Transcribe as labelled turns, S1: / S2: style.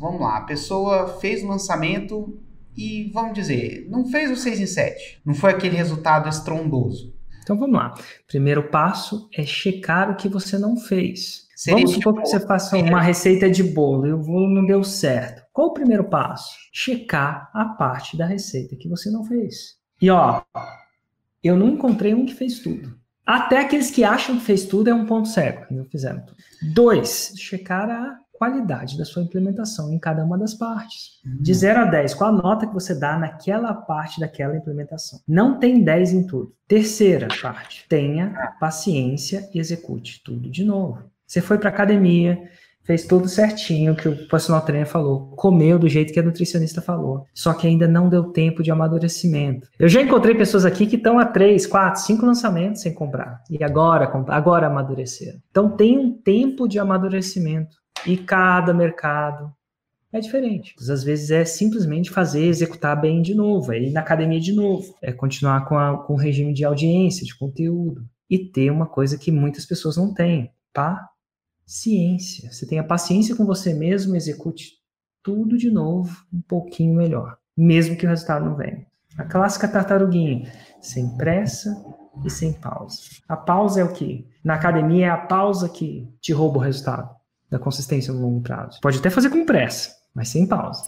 S1: Vamos lá, a pessoa fez o lançamento e, vamos dizer, não fez o 6 em 7. Não foi aquele resultado estrondoso.
S2: Então vamos lá. Primeiro passo é checar o que você não fez. Seria Vamos supor que você faça uma receita de bolo e o bolo não deu certo. Qual o primeiro passo? Checar a parte da receita que você não fez. E ó, eu não encontrei um que fez tudo. Até aqueles que acham que fez tudo é um ponto cego, não fizeram tudo. Dois, checar a qualidade da sua implementação em cada uma das partes. Uhum. De 0 a 10, qual a nota que você dá naquela parte daquela implementação? Não tem 10 em tudo. Terceira parte, tenha paciência e execute tudo de novo. Você foi para academia, fez tudo certinho que o personal trainer falou, comeu do jeito que a nutricionista falou, só que ainda não deu tempo de amadurecimento. Eu já encontrei pessoas aqui que estão a três, quatro, cinco lançamentos sem comprar e agora agora amadureceram. Então tem um tempo de amadurecimento e cada mercado é diferente. Às vezes é simplesmente fazer, executar bem de novo, é ir na academia de novo, é continuar com, a, com o regime de audiência, de conteúdo e ter uma coisa que muitas pessoas não têm, tá? ciência. Você tenha paciência com você mesmo, execute tudo de novo, um pouquinho melhor, mesmo que o resultado não venha. A clássica tartaruguinha, sem pressa e sem pausa. A pausa é o que? Na academia é a pausa que te rouba o resultado da consistência no longo prazo. Pode até fazer com pressa, mas sem pausa.